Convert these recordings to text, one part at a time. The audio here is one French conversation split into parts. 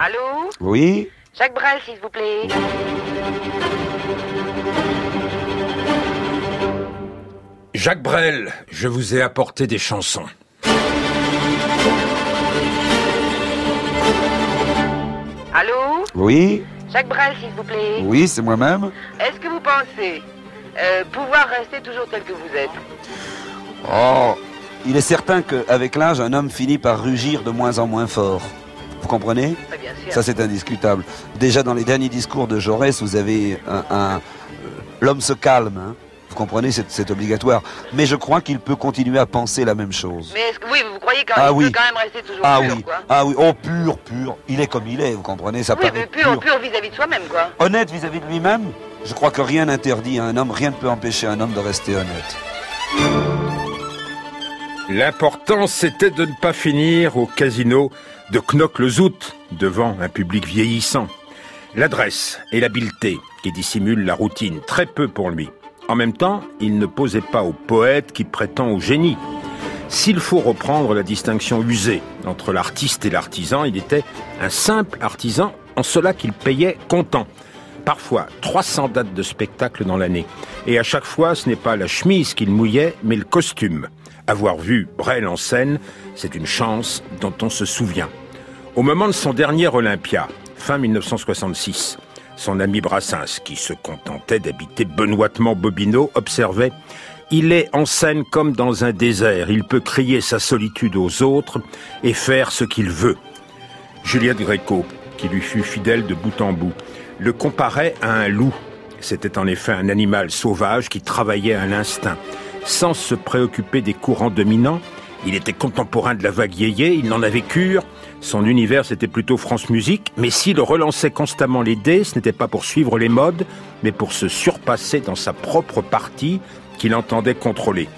Allô Oui Jacques Brel, s'il vous plaît. Jacques Brel, je vous ai apporté des chansons. Allô Oui Jacques Brel, s'il vous plaît. Oui, c'est moi-même. Est-ce que vous pensez euh, pouvoir rester toujours tel que vous êtes? Oh Il est certain qu'avec l'âge, un homme finit par rugir de moins en moins fort. Vous comprenez. Ça, c'est indiscutable. Déjà, dans les derniers discours de Jaurès, vous avez un... un- euh, L'homme se calme, hein. Vous comprenez, c'est obligatoire. Mais je crois qu'il peut continuer à penser la même chose. Mais est-ce que oui, vous croyez quand Ah même oui. peut quand même rester toujours Ah pur, oui, quoi ah oui, oh pur, pur. Il est comme il est, vous comprenez, ça Oui, paraît mais pur, pur. vis-à-vis de soi-même, quoi. Honnête vis-à-vis de lui-même, je crois que rien n'interdit à un homme, rien ne peut empêcher un homme de rester honnête. L'important, c'était de ne pas finir au casino de Knock-le-Zout, devant un public vieillissant. L'adresse et l'habileté qui dissimulent la routine, très peu pour lui. En même temps, il ne posait pas au poète qui prétend au génie. S'il faut reprendre la distinction usée entre l'artiste et l'artisan, il était un simple artisan en cela qu'il payait comptant. Parfois 300 dates de spectacle dans l'année. Et à chaque fois, ce n'est pas la chemise qu'il mouillait, mais le costume. Avoir vu Brel en scène, c'est une chance dont on se souvient. Au moment de son dernier Olympia, fin 1966, son ami Brassens, qui se contentait d'habiter benoîtement Bobino, observait Il est en scène comme dans un désert, il peut crier sa solitude aux autres et faire ce qu'il veut. Juliette Gréco, qui lui fut fidèle de bout en bout, le comparait à un loup. C'était en effet un animal sauvage qui travaillait à l'instinct. Sans se préoccuper des courants dominants, il était contemporain de la vague yéyé, il n'en avait cure. Son univers, c'était plutôt France Musique, mais s'il relançait constamment les dés, ce n'était pas pour suivre les modes, mais pour se surpasser dans sa propre partie qu'il entendait contrôler.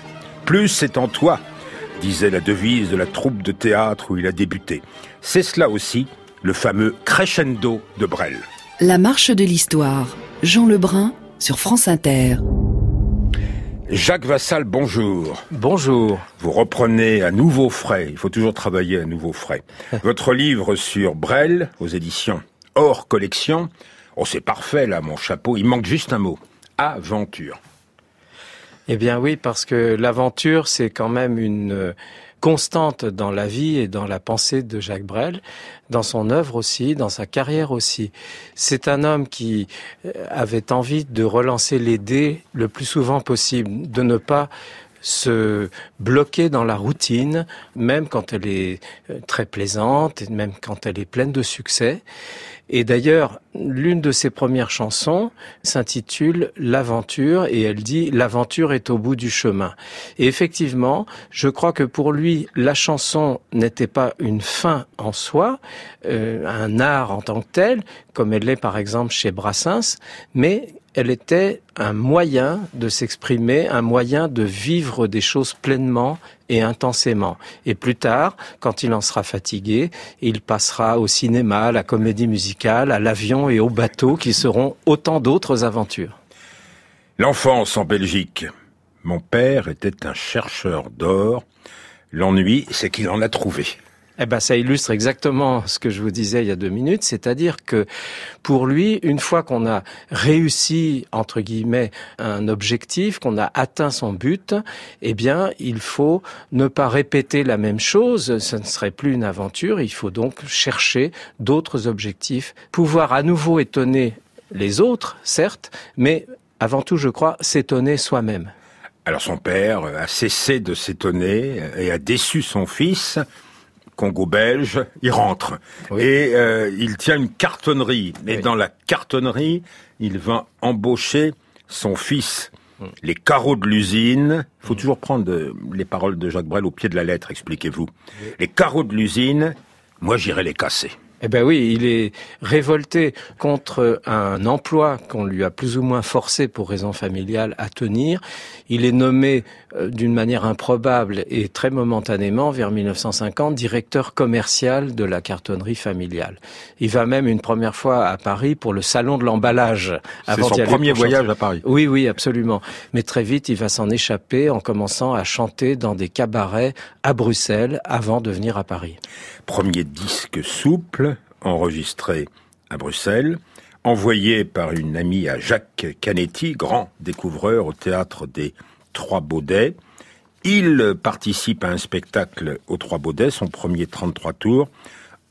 Plus c'est en toi, disait la devise de la troupe de théâtre où il a débuté. C'est cela aussi, le fameux crescendo de Brel. La marche de l'histoire. Jean Lebrun sur France Inter. Jacques Vassal, bonjour. Bonjour. Vous reprenez à nouveau frais, il faut toujours travailler à nouveau frais, votre livre sur Brel aux éditions hors collection. Oh, c'est parfait là, mon chapeau, il manque juste un mot. Aventure. Eh bien oui, parce que l'aventure, c'est quand même une euh, constante dans la vie et dans la pensée de Jacques Brel, dans son œuvre aussi, dans sa carrière aussi. C'est un homme qui euh, avait envie de relancer les dés le plus souvent possible, de ne pas se bloquer dans la routine, même quand elle est euh, très plaisante, et même quand elle est pleine de succès. Et d'ailleurs, l'une de ses premières chansons s'intitule L'aventure et elle dit L'aventure est au bout du chemin. Et effectivement, je crois que pour lui, la chanson n'était pas une fin en soi, euh, un art en tant que tel, comme elle l'est par exemple chez Brassens, mais elle était un moyen de s'exprimer, un moyen de vivre des choses pleinement et intensément. Et plus tard, quand il en sera fatigué, il passera au cinéma, à la comédie musicale, à l'avion et au bateau, qui seront autant d'autres aventures. L'enfance en Belgique. Mon père était un chercheur d'or. L'ennui, c'est qu'il en a trouvé. Eh ben, ça illustre exactement ce que je vous disais il y a deux minutes, c'est-à-dire que pour lui, une fois qu'on a réussi entre guillemets un objectif, qu'on a atteint son but, eh bien, il faut ne pas répéter la même chose. Ce ne serait plus une aventure. Il faut donc chercher d'autres objectifs, pouvoir à nouveau étonner les autres, certes, mais avant tout, je crois, s'étonner soi-même. Alors son père a cessé de s'étonner et a déçu son fils. Congo belge, il rentre Oui. et euh, il tient une cartonnerie. Et Oui. dans la cartonnerie, il va embaucher son fils. Mm. Les carreaux de l'usine, il faut toujours prendre de- les paroles de Jacques Brel au pied de la lettre, expliquez-vous. Les carreaux de l'usine, moi j'irai les casser. Eh ben oui, il est révolté contre un emploi qu'on lui a plus ou moins forcé pour raison familiale à tenir. Il est nommé euh, d'une manière improbable et très momentanément vers 1950 directeur commercial de la cartonnerie familiale. Il va même une première fois à Paris pour le salon de l'emballage. C'est son premier chanter. voyage à Paris. Oui, oui, absolument. Mais très vite, il va s'en échapper en commençant à chanter dans des cabarets à Bruxelles avant de venir à Paris. Premier disque souple, enregistré à Bruxelles, envoyé par une amie à Jacques Canetti, grand découvreur au théâtre des Trois Baudets. Il participe à un spectacle aux Trois Baudets, son premier 33 tours,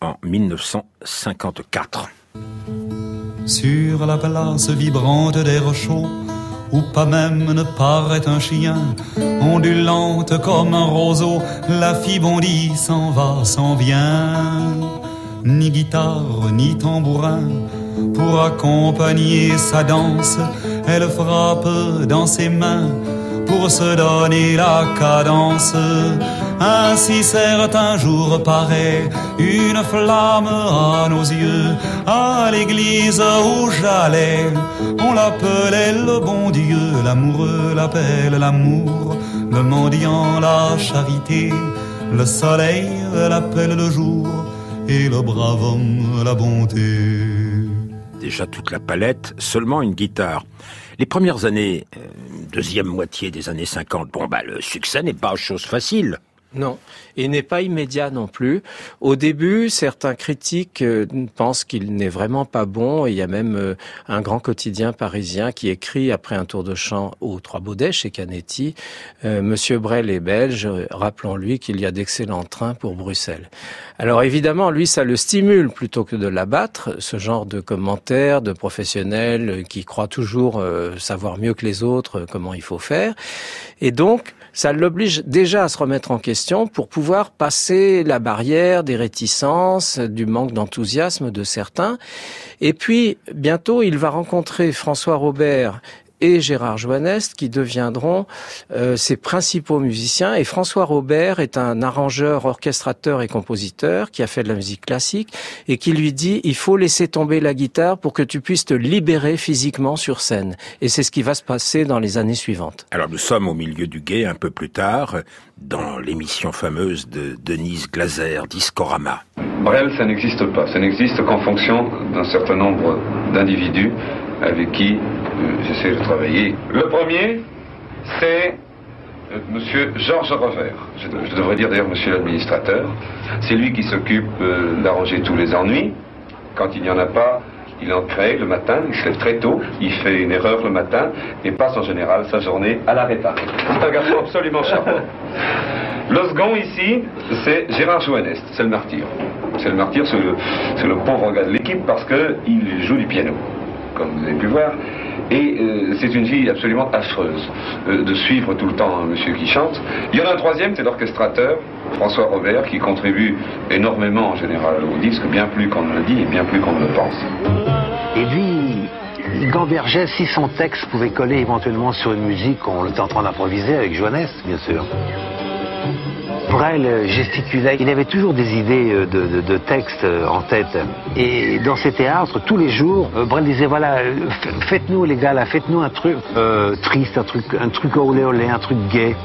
en 1954. Sur la place vibrante des rochaux, où pas même ne paraît un chien, ondulante comme un roseau, la fille bondit, s'en va, s'en vient. Ni guitare, ni tambourin, pour accompagner sa danse, elle frappe dans ses mains pour se donner la cadence. Ainsi certain jour paraît une flamme à nos yeux. À l'église où j'allais, on l'appelait le bon Dieu. L'amoureux l'appelle l'amour, le mendiant la charité. Le soleil l'appelle le jour et le brave homme la bonté. Déjà toute la palette, seulement une guitare. Les premières années, euh, deuxième moitié des années 50, bon bah le succès n'est pas chose facile. Non, et n'est pas immédiat non plus. Au début, certains critiques euh, pensent qu'il n'est vraiment pas bon. il y a même euh, un grand quotidien parisien qui écrit après un tour de chant aux Trois Baudets chez Canetti, euh, Monsieur Brel est belge, rappelons-lui qu'il y a d'excellents trains pour Bruxelles. Alors évidemment, lui, ça le stimule plutôt que de l'abattre, ce genre de commentaires de professionnels qui croient toujours savoir mieux que les autres comment il faut faire. Et donc, ça l'oblige déjà à se remettre en question pour pouvoir passer la barrière des réticences, du manque d'enthousiasme de certains. Et puis, bientôt, il va rencontrer François Robert et Gérard Joannest qui deviendront euh, ses principaux musiciens. Et François Robert est un arrangeur, orchestrateur et compositeur qui a fait de la musique classique et qui lui dit il faut laisser tomber la guitare pour que tu puisses te libérer physiquement sur scène. Et c'est ce qui va se passer dans les années suivantes. Alors nous sommes au milieu du guet un peu plus tard dans l'émission fameuse de Denise Glaser, Discorama. Brel, ça n'existe pas. Ça n'existe qu'en fonction d'un certain nombre d'individus avec qui euh, j'essaie de travailler. Le premier, c'est euh, Monsieur Georges Revers. Je, devrais dire d'ailleurs Monsieur l'administrateur. C'est lui qui s'occupe euh, d'arranger tous les ennuis. Quand il n'y en a pas, il en crée le matin, il se lève très tôt, il fait une erreur le matin et passe en général sa journée à la réparer. C'est un garçon absolument charmant. Le second ici, c'est Gérard Joannest, c'est le martyr. C'est le martyr, c'est le, le, pauvre gars de l'équipe parce qu'il joue du piano comme vous avez pu voir. Et euh, c'est une vie absolument affreuse euh, de suivre tout le temps un monsieur qui chante. Il y en a un troisième, c'est l'orchestrateur, François Robert, qui contribue énormément en général au disque, bien plus qu'on ne le dit et bien plus qu'on ne le pense. Et lui, il gambergeait si son texte pouvait coller éventuellement sur une musique qu'on était en train d'improviser avec Joannès, bien sûr. Brel gesticulait. Il avait toujours des idées euh, de, de, textes euh, en tête. Et dans ses théâtres, tous les jours, euh, Brel disait voilà, faites-nous les gars là, faites-nous un truc triste, un truc, un truc olé, un truc gay.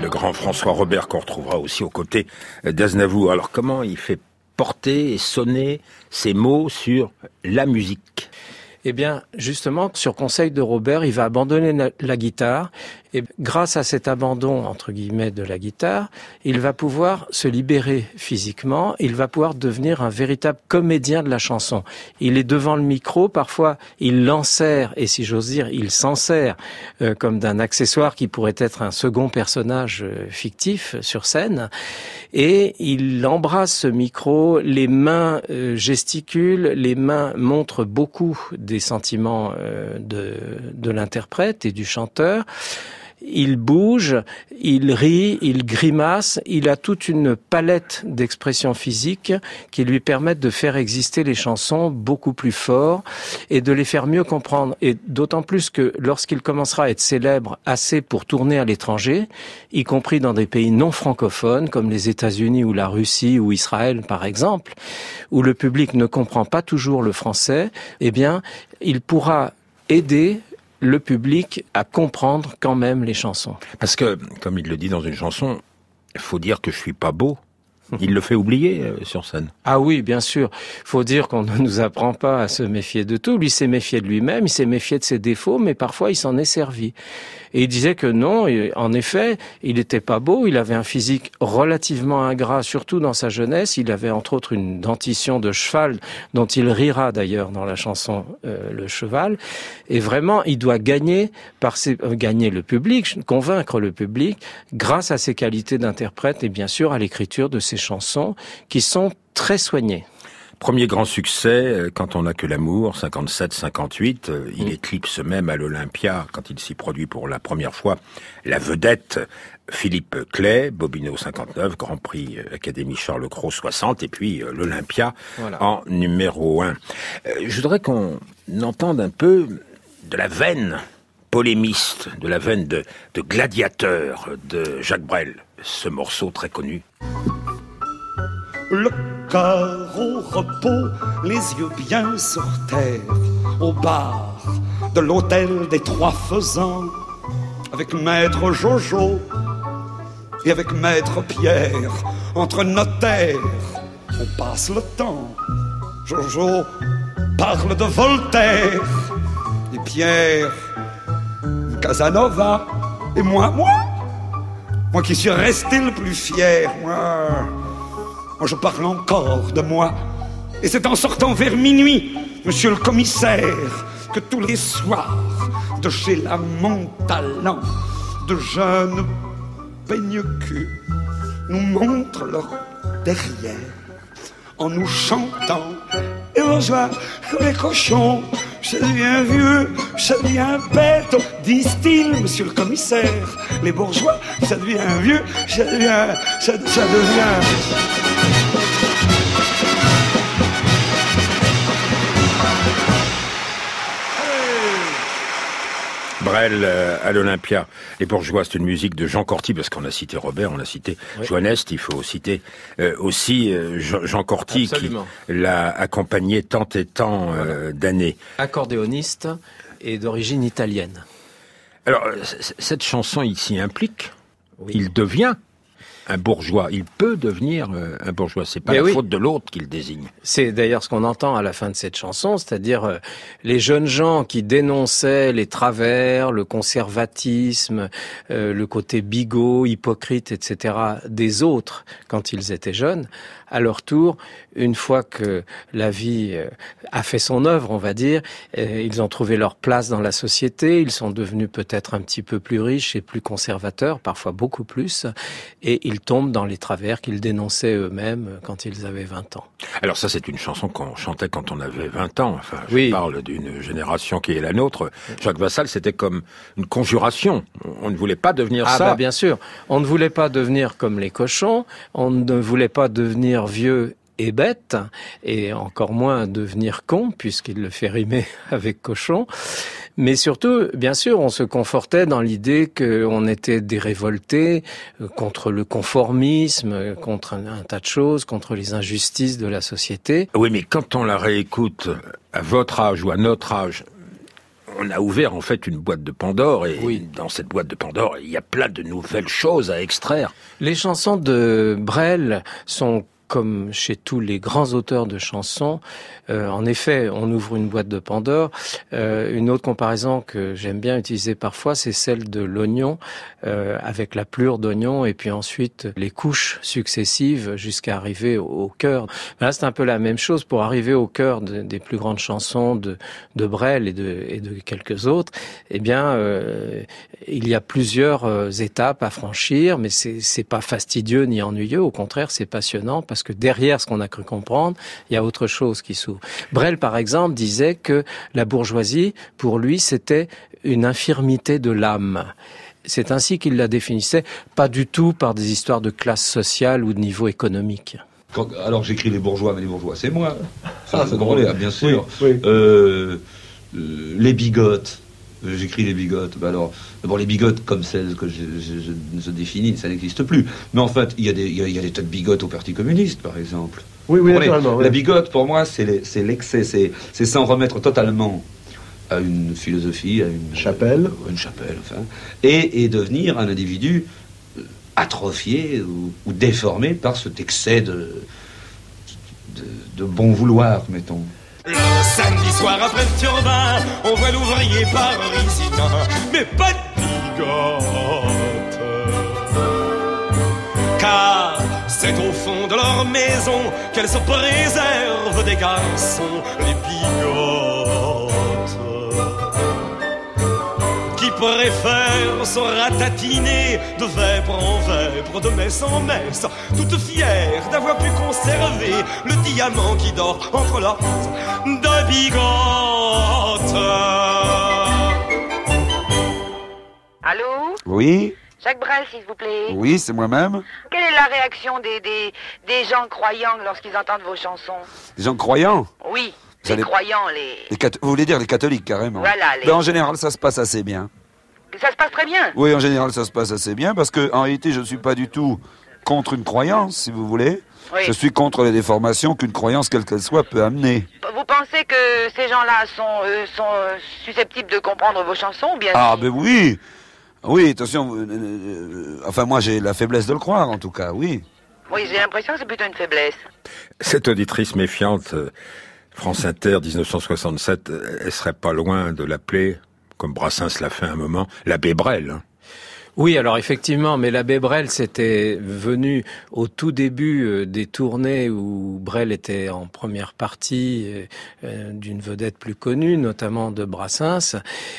Le grand François Robert qu'on retrouvera aussi aux côtés d'Aznavour. Alors comment il fait porter et sonner ses mots sur la musique? Eh bien, justement, sur conseil de Robert, il va abandonner la guitare et grâce à cet abandon, entre guillemets, de la guitare, il va pouvoir se libérer physiquement, il va pouvoir devenir un véritable comédien de la chanson. Il est devant le micro, parfois il l'ensert, et si j'ose dire, il s'en sert euh, comme d'un accessoire qui pourrait être un second personnage euh, fictif sur scène, et il embrasse ce micro, les mains euh, gesticulent, les mains montrent beaucoup des sentiments de, de l'interprète et du chanteur il bouge, il rit, il grimace, il a toute une palette d'expressions physiques qui lui permettent de faire exister les chansons beaucoup plus fort et de les faire mieux comprendre. Et d'autant plus que lorsqu'il commencera à être célèbre assez pour tourner à l'étranger, y compris dans des pays non francophones comme les États-Unis ou la Russie ou Israël par exemple, où le public ne comprend pas toujours le français, eh bien, il pourra aider le public à comprendre quand même les chansons. Parce que, comme il le dit dans une chanson, faut dire que je suis pas beau, Il le fait oublier euh, sur scène. Ah oui, bien sûr. Faut dire qu'on ne nous apprend pas à se méfier de tout. Lui s'est méfié de lui-même, il s'est méfié de ses défauts, mais parfois il s'en est servi. Et il disait que non, en effet, il n'était pas beau, il avait un physique relativement ingrat, surtout dans sa jeunesse. Il avait entre autres une dentition de cheval, dont il rira d'ailleurs dans la chanson euh, Le Cheval. Et vraiment, il doit gagner, par euh, gagner le public, convaincre le public, grâce à ses qualités d'interprète et bien sûr à l'écriture de ses chansons qui sont très soignées. Premier grand succès, euh, quand on n'a que l'amour, 57-58, euh, il mm. éclipse même à l'Olympia, quand il s'y produit pour la première fois, la vedette Philippe Clay, Bobino 59, Grand Prix euh, Académie Charles Cros 60, et puis l'Olympia en numéro 1. je voudrais qu'on entende un peu de la veine polémiste, de la veine de, de gladiateur de Jacques Brel, ce morceau très connu. Le cœur au repos, les yeux bien sur terre, au bar de l'hôtel des Trois Faisans, avec maître Jojo et avec maître Pierre, entre notaires, on passe le temps. Jojo parle de Voltaire et Pierre, Casanova et moi, moi, moi qui suis resté le plus fier, moi. Je parle encore de moi. Et c'est en sortant vers minuit, monsieur le commissaire, que tous les soirs, de chez la Montalent, de jeunes peigne nous montrent leur derrière en nous chantant. Et bonjour, les cochons, je deviens vieux, je deviens bête, disent-ils, monsieur le commissaire. Les bourgeois, ça devient vieux, ça devient, ça, ça devient. Brel euh, à l'Olympia. Les bourgeois, c'est une musique de Jean Corty, parce qu'on a cité Robert, on a cité oui. Joannest, il faut citer euh, aussi euh, Jean Corty qui l'a accompagné tant et tant d'années. Accordéoniste et d'origine italienne. Alors, cette chanson, il s'y implique. Il devient un bourgeois. Il peut devenir euh, un bourgeois. C'est pas la faute de l'autre qu'il désigne. C'est d'ailleurs ce qu'on entend à la fin de cette chanson, c'est-à-dire euh, les jeunes gens qui dénonçaient les travers, le conservatisme, euh, le côté bigot, hypocrite, etc. des autres quand ils étaient jeunes à leur tour, une fois que la vie euh, a fait son œuvre, on va dire, euh, ils ont trouvé leur place dans la société, ils sont devenus peut-être un petit peu plus riches et plus conservateurs, parfois beaucoup plus, et ils tombent dans les travers qu'ils dénonçaient eux-mêmes quand ils avaient 20 ans. Alors ça, c'est une chanson qu'on chantait quand on avait 20 ans. Enfin, je parle d'une génération qui est la nôtre. Jacques Vassal, c'était comme une conjuration. On ne voulait pas devenir ah ça. Bah bien sûr. On ne voulait pas devenir comme les cochons. On ne voulait pas devenir vieux et bête, et encore moins devenir con, puisqu'il le fait rimer avec cochon. Mais surtout, bien sûr, on se confortait dans l'idée qu'on était des révoltés euh, contre le conformisme, contre un, tas de choses, contre les injustices de la société. Oui, mais quand on la réécoute à votre âge ou à notre âge, on a ouvert en fait une boîte de Pandore et dans cette boîte de Pandore, il y a plein de nouvelles choses à extraire. Les chansons de Brel sont comme chez tous les grands auteurs de chansons, euh, en effet, on ouvre une boîte de Pandore. Euh, une autre comparaison que j'aime bien utiliser parfois, c'est celle de l'oignon, euh, avec la plure d'oignon et puis ensuite les couches successives jusqu'à arriver au, cœur. Là, c'est un peu la même chose pour arriver au cœur des plus grandes chansons de, de Brel et de, et de quelques autres. Eh bien, euh, il y a plusieurs euh, étapes à franchir, mais c'est pas fastidieux ni ennuyeux. Au contraire, c'est passionnant parce que derrière ce qu'on a cru comprendre, il y a autre chose qui s'ouvre. Brel, par exemple, disait que la bourgeoisie, pour lui, c'était une infirmité de l'âme. C'est ainsi qu'il la définissait, pas du tout par des histoires de classe sociale ou de niveau économique. alors j'écris les bourgeois, mais les bourgeois, c'est moi. Ça, c'est drôle, bien sûr. Euh, euh, les bigotes. Euh, j'écris les bigotes. Bah alors, d'abord les bigotes comme celles que je, je, définis, ça n'existe plus. Mais en fait, il y, a des, il y a des tas de bigotes au Parti communiste, par exemple. Oui, oui, naturellement. La bigote, pour moi, c'est l'excès, c'est s'en remettre totalement à une philosophie, à une chapelle, une chapelle, enfin, et, et devenir un individu atrophié ou, ou, déformé par cet excès de, de, de bon vouloir, mettons. Le samedi soir après le turbin, on voit l'ouvrier parisien, mais pas de bigote. Car c'est au fond de leur maison qu'elles se préservent des garçons, les bigotes. Qui préfèrent se ratatiner de vêpres en vêpres, de messe en messe, toutes fières d'avoir pu conserver le diamant qui dort entre leurs de bigotes. Allô? Oui? Jacques Brel, s'il vous plaît. Oui, c'est moi-même. Quelle est la réaction des, des, des gens croyants lorsqu'ils entendent vos chansons? Les gens croyants? Oui, Vous les croyants, les... Vous voulez dire les catholiques, carrément Voilà, les- Ben, En général, ça se passe assez bien. Ça se passe très bien. Oui, en général, ça se passe assez bien parce que en réalité, je ne suis pas du tout contre une croyance, si vous voulez. Oui. Je suis contre les déformations qu'une croyance, quelle qu'elle soit, peut amener. Vous pensez que ces gens-là sont, euh, sont euh, susceptibles de comprendre vos chansons bien Ah, si- ben oui Oui, attention, vous- euh, euh, enfin moi j'ai la faiblesse de le croire, en tout cas, oui. Oui, j'ai l'impression que c'est plutôt une faiblesse. Cette auditrice méfiante, France Inter 1967, euh, elle serait pas loin de l'appeler, comme Brassens l'a fait un moment, l'abbé Brel. hein. Oui, alors effectivement, mais l'abbé Brel, c'était venu au tout début euh, des tournées où Brel était en première partie euh, euh, d'une vedette plus connue, notamment de Brassens,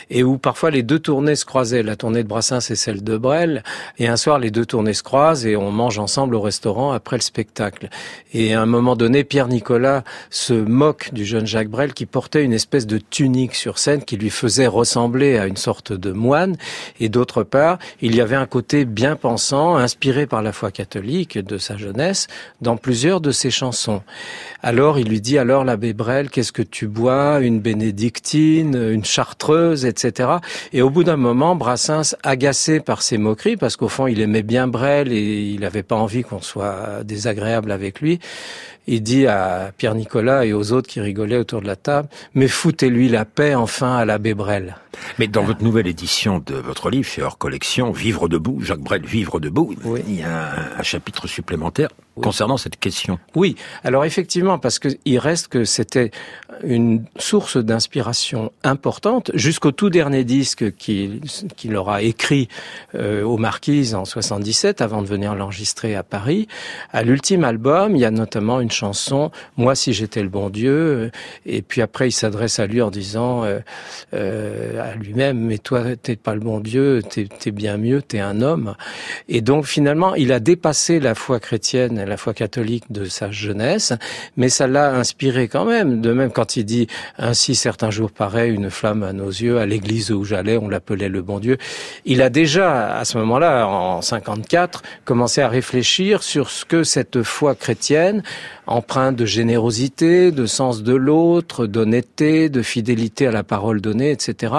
et où parfois les deux tournées se croisaient, la tournée de Brassens et celle de Brel, et un soir les deux tournées se croisent et on mange ensemble au restaurant après le spectacle. Et à un moment donné, Pierre Nicolas se moque du jeune Jacques Brel qui portait une espèce de tunique sur scène qui lui faisait ressembler à une sorte de moine, et d'autre part, y avait un côté bien pensant, inspiré par la foi catholique de sa jeunesse, dans plusieurs de ses chansons. Alors il lui dit, alors l'abbé Brel, qu'est-ce que tu bois? Une bénédictine, une chartreuse, etc. Et au bout d'un moment, Brassens, agacé par ces moqueries, parce qu'au fond il aimait bien Brel et il n'avait pas envie qu'on soit désagréable avec lui, il dit à Pierre Nicolas et aux autres qui rigolaient autour de la table, mais foutez-lui la paix enfin à l'abbé Brel. Mais dans votre nouvelle édition de votre livre, chez hors collection, Vivre debout, Jacques Brel, Vivre debout, il y a un, un chapitre supplémentaire concernant cette question. Oui, alors effectivement, parce que il reste que c'était une source d'inspiration importante jusqu'au tout dernier disque qu'il qu'il aura écrit euh, aux Marquises en 77 avant de venir l'enregistrer à Paris. À l'ultime album, il y a notamment une chanson Moi si j'étais le bon Dieu et puis après il s'adresse à lui en disant euh, euh, à lui-même mais toi t'es pas le bon Dieu, t'es es bien mieux, t'es un homme. Et donc finalement, il a dépassé la foi chrétienne, la foi catholique de sa jeunesse, mais ça l'a inspiré quand même. De même quand il dit ainsi certains jours paraît une flamme à nos yeux, à l'église où j'allais, on l'appelait le bon Dieu. Il a déjà à ce moment-là, en 54, commencé à réfléchir sur ce que cette foi chrétienne, empreinte de générosité, de sens de l'autre, d'honnêteté, de fidélité à la parole donnée, etc.,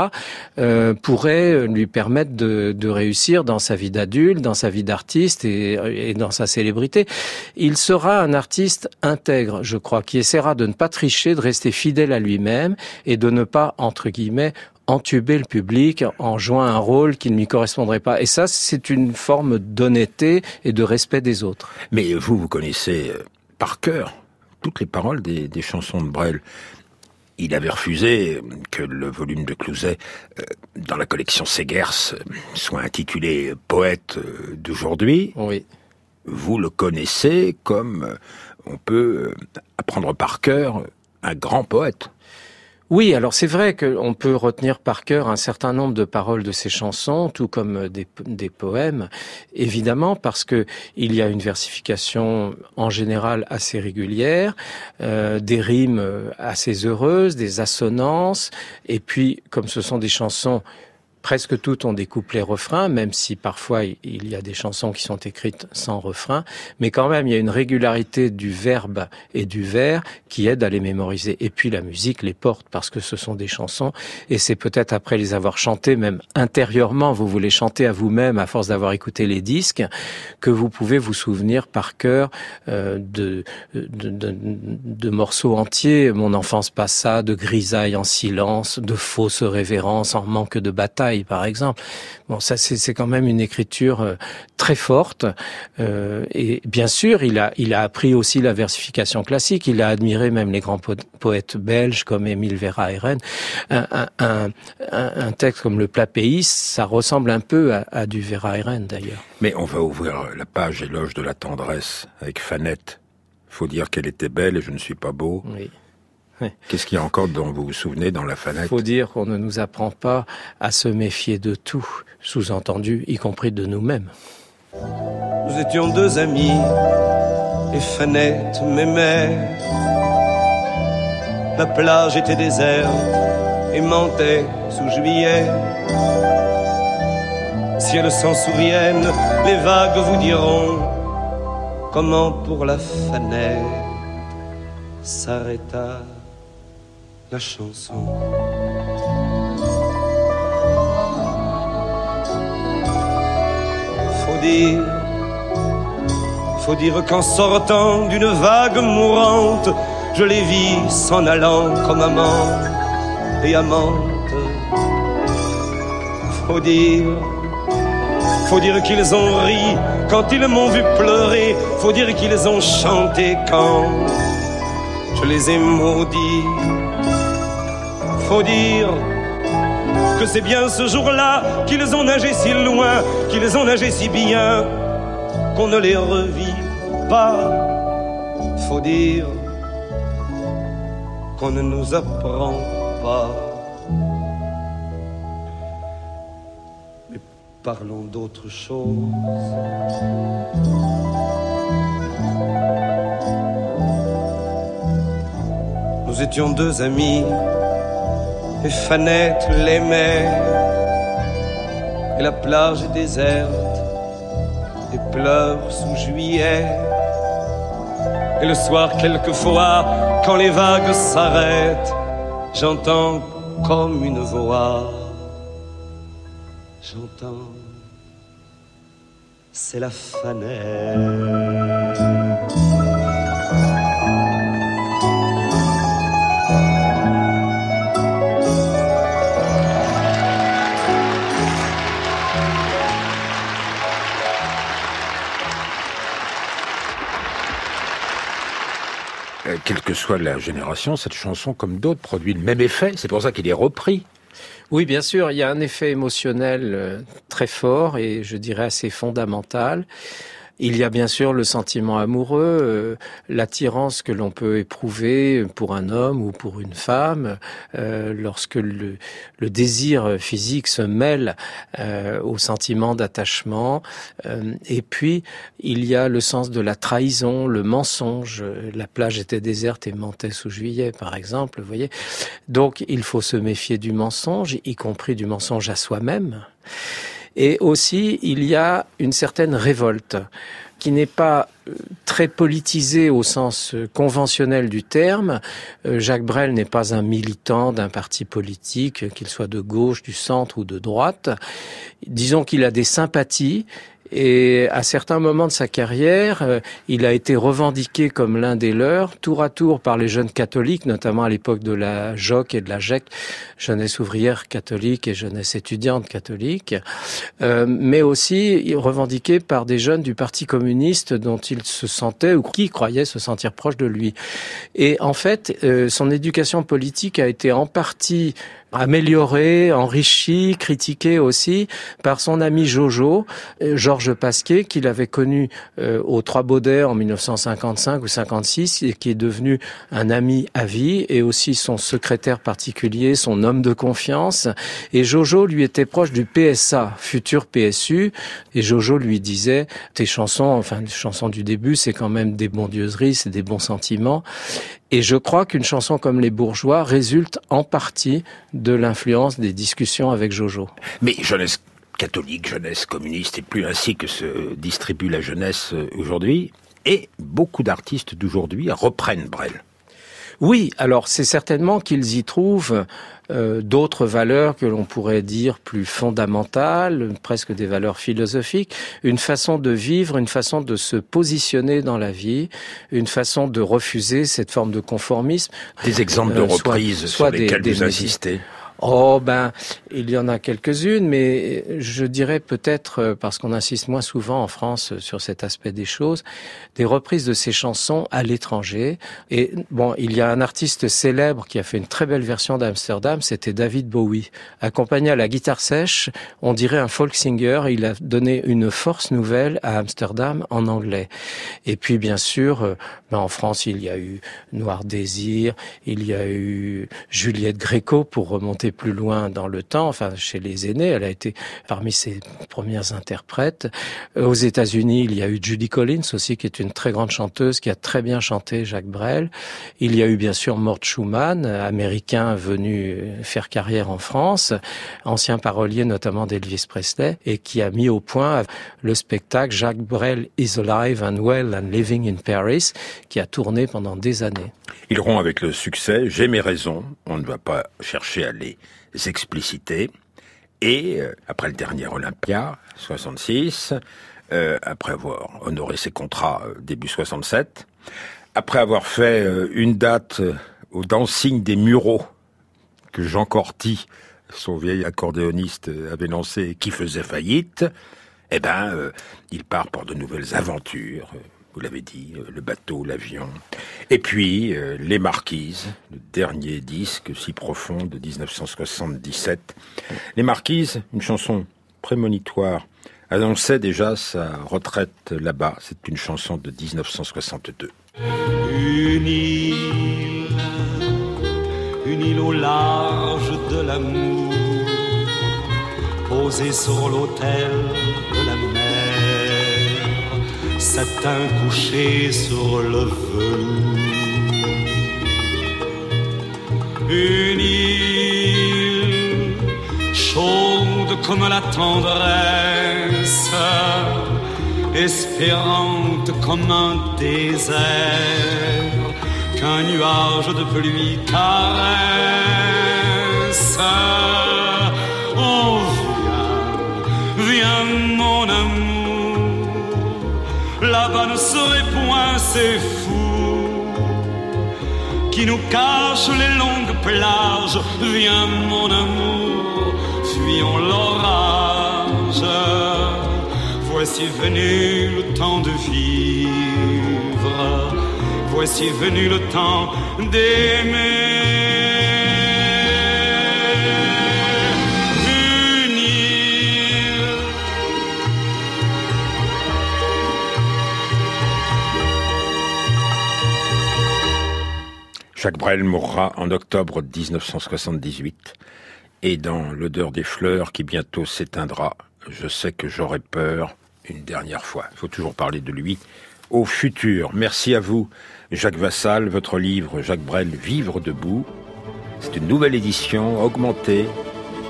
euh, pourrait lui permettre de, de réussir dans sa vie d'adulte, dans sa vie d'artiste et, et dans sa célébrité. Il sera un artiste intègre, je crois, qui essaiera de ne pas tricher, de rester fidèle à lui-même et de ne pas, entre guillemets, entuber le public en jouant un rôle qui ne lui correspondrait pas. Et ça, c'est une forme d'honnêteté et de respect des autres. Mais vous, vous connaissez euh, par cœur toutes les paroles des, des chansons de Brel. Il avait refusé que le volume de Clouzet euh, dans la collection Segers euh, soit intitulé Poète euh, d'aujourd'hui. Oui. Vous le connaissez comme on peut apprendre par cœur un grand poète. Oui, alors c'est vrai qu'on peut retenir par cœur un certain nombre de paroles de ces chansons, tout comme des, des poèmes, évidemment, parce que il y a une versification en général assez régulière, euh, des rimes assez heureuses, des assonances, et puis comme ce sont des chansons presque toutes ont des couplets refrains, même si parfois il y a des chansons qui sont écrites sans refrain, mais quand même il y a une régularité du verbe et du vers qui aide à les mémoriser. Et puis la musique les porte parce que ce sont des chansons et c'est peut-être après les avoir chantées, même intérieurement, vous voulez chanter à vous-même à force d'avoir écouté les disques, que vous pouvez vous souvenir par cœur euh, de, de, de, morceaux entiers. Mon enfance passa, de grisaille en silence, de fausses révérences en manque de bataille par exemple. Bon, ça c'est quand même une écriture euh, très forte. Euh, et bien sûr, il a, il a appris aussi la versification classique. Il a admiré même les grands poètes belges comme Émile Verhaeren. Un, un, un, un, texte comme Le plat pays, ça ressemble un peu à, à du Verhaeren d'ailleurs. Mais on va ouvrir la page éloge de la tendresse avec Fanette. Faut dire qu'elle était belle et je ne suis pas beau. Oui. Qu'est-ce qu'il y a encore dont vous vous souvenez dans la Fanette Il faut dire qu'on ne nous apprend pas à se méfier de tout, sous-entendu, y compris de nous-mêmes. Nous étions deux amis, et Fanette m'aimait. La plage était déserte et mentait sous juillet. Si elles s'en souviennent, les vagues vous diront comment pour la Fanette s'arrêta la chanson. Faut dire, faut dire qu'en sortant d'une vague mourante, je les vis s'en allant comme amant et amante. Faut dire, faut dire qu'ils ont ri quand ils m'ont vu pleurer, faut dire qu'ils ont chanté quand je les ai maudits. Faut dire que c'est bien ce jour-là qu'ils ont nagé si loin, qu'ils ont nagé si bien, qu'on ne les revit pas. Faut dire qu'on ne nous apprend pas. Mais parlons d'autre chose. Nous étions deux amis et Fanette l'aimait. Et la plage est déserte et pleure sous juillet. Et le soir, quelquefois, quand les vagues s'arrêtent, j'entends comme une voix. J'entends, c'est la Fanette. Quelle que soit la génération, cette chanson, comme d'autres, produit le même effet. C'est pour ça qu'il est repris. Oui, bien sûr, il y a un effet émotionnel euh, très fort et je dirais assez fondamental. Il y a bien sûr le sentiment amoureux, euh, l'attirance que l'on peut éprouver pour un homme ou pour une femme, euh, lorsque le, désir physique se mêle euh, au sentiment d'attachement. Et puis, il y a le sens de la trahison, le mensonge. La plage était déserte et mentait sous juillet, par exemple, vous voyez. Donc, il faut se méfier du mensonge, y compris du mensonge à soi-même. Et aussi, il y a une certaine révolte qui n'est pas euh, très politisée au sens euh, conventionnel du terme. Euh, Jacques Brel n'est pas un militant d'un parti politique, qu'il soit de gauche, du centre ou de droite. Disons qu'il a des sympathies et à certains moments de sa carrière, euh, il a été revendiqué comme l'un des leurs, tour à tour par les jeunes catholiques, notamment à l'époque de la JOC et de la GEC, jeunesse ouvrière catholique et jeunesse étudiante catholique, euh, mais aussi revendiqué par des jeunes du Parti communiste dont il se sentait ou qui croyaient se sentir proche de lui. Et en fait, euh, son éducation politique a été en partie amélioré, enrichi, critiqué aussi par son ami Jojo, euh, Georges Pasquier, qu'il avait connu euh, aux Trois Baudets en 1955 ou 56 et qui est devenu un ami à vie et aussi son secrétaire particulier, son homme de confiance. Et Jojo lui était proche du PSA, futur PSU, et Jojo lui disait tes chansons, enfin les chansons du début, c'est quand même des bondieuseries, c'est des bons sentiments. Et je crois qu'une chanson comme Les Bourgeois résulte en partie de l'influence des discussions avec Jojo. Mais jeunesse catholique, jeunesse communiste, et plus ainsi que se distribue la jeunesse euh, aujourd'hui, et beaucoup d'artistes d'aujourd'hui reprennent Brel. Oui, alors c'est certainement qu'ils y trouvent euh, d'autres valeurs que l'on pourrait dire plus fondamentales, presque des valeurs philosophiques, une façon de vivre, une façon de se positionner dans la vie, une façon de refuser cette forme de conformisme. Des exemples de Euh, reprises soit sur lesquels des, vous des insistez Oh ben, il y en a quelques-unes, mais je dirais peut-être, euh, parce qu'on insiste moins souvent en France sur cet aspect des choses, des reprises de ces chansons à l'étranger. Et bon, il y a un artiste célèbre qui a fait une très belle version d'Amsterdam, c'était David Bowie. Accompagné à la guitare sèche, on dirait un folk singer, il a donné une force nouvelle à Amsterdam en anglais. Et puis bien sûr, euh, ben, en France, il y a eu Noir Désir, il y a eu Juliette Gréco pour remonter plus loin dans le temps, enfin chez les aînés, elle a été parmi ses premières interprètes. Euh, aux États-Unis, il y a eu Judy Collins aussi, qui est une très grande chanteuse, qui a très bien chanté Jacques Brel. Il y a eu bien sûr Mort Schumann, américain venu faire carrière en France, ancien parolier notamment d'Elvis Presley, et qui a mis au point le spectacle Jacques Brel is alive and well and living in Paris, qui a tourné pendant des années. Ils rompt avec le succès, j'ai mes raisons, on ne va pas chercher à les expliciter. Et euh, après le dernier Olympia, 66, euh, après avoir honoré ses contrats euh, début 67, après avoir fait une date au dancing des Mureaux que Jean Corty, son vieil accordéoniste, avait lancé qui faisait faillite, eh ben, il part pour de nouvelles aventures vous l'avez dit, euh, le bateau, l'avion. Et puis, euh, Les Marquises, le dernier disque si profond de 1977. Les Marquises, une chanson prémonitoire, annonçait déjà sa retraite là-bas. C'est une chanson de 1962. Une île, une île au large de l'amour, posée sur l'autel satin couché sur le velours. Une île chaude comme la tendresse, espérante comme un désert, qu'un nuage de pluie caresse. Oh, viens, viens mon amour serait point ces fous qui nous cachent les longues plages. Viens mon amour, fuyons l'orage. Voici venu le temps de vivre, voici venu le temps d'aimer. Jacques Brel mourra en octobre 1978. Et dans l'odeur des fleurs qui bientôt s'éteindra, je sais que j'aurai peur une dernière fois. Il faut toujours parler de lui au futur. Merci à vous, Jacques Vassal. Votre livre, Jacques Brel, Vivre debout. C'est une nouvelle édition augmentée,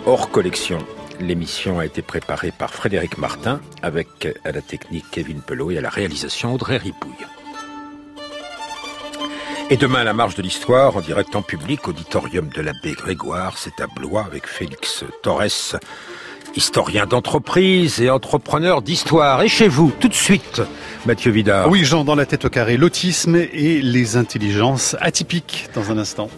hors collection. L'émission a été préparée par Frédéric Martin avec à la technique Kevin Pelot et à la réalisation Audrey Ripouille. Et demain, la marge de l'histoire, en direct en public, auditorium de l'abbé Grégoire, c'est à Blois avec Félix Torres, historien d'entreprise et entrepreneur d'histoire. Et chez vous, tout de suite, Mathieu Vidard. Oui, Jean, dans la tête au carré, l'autisme et les intelligences atypiques dans un instant.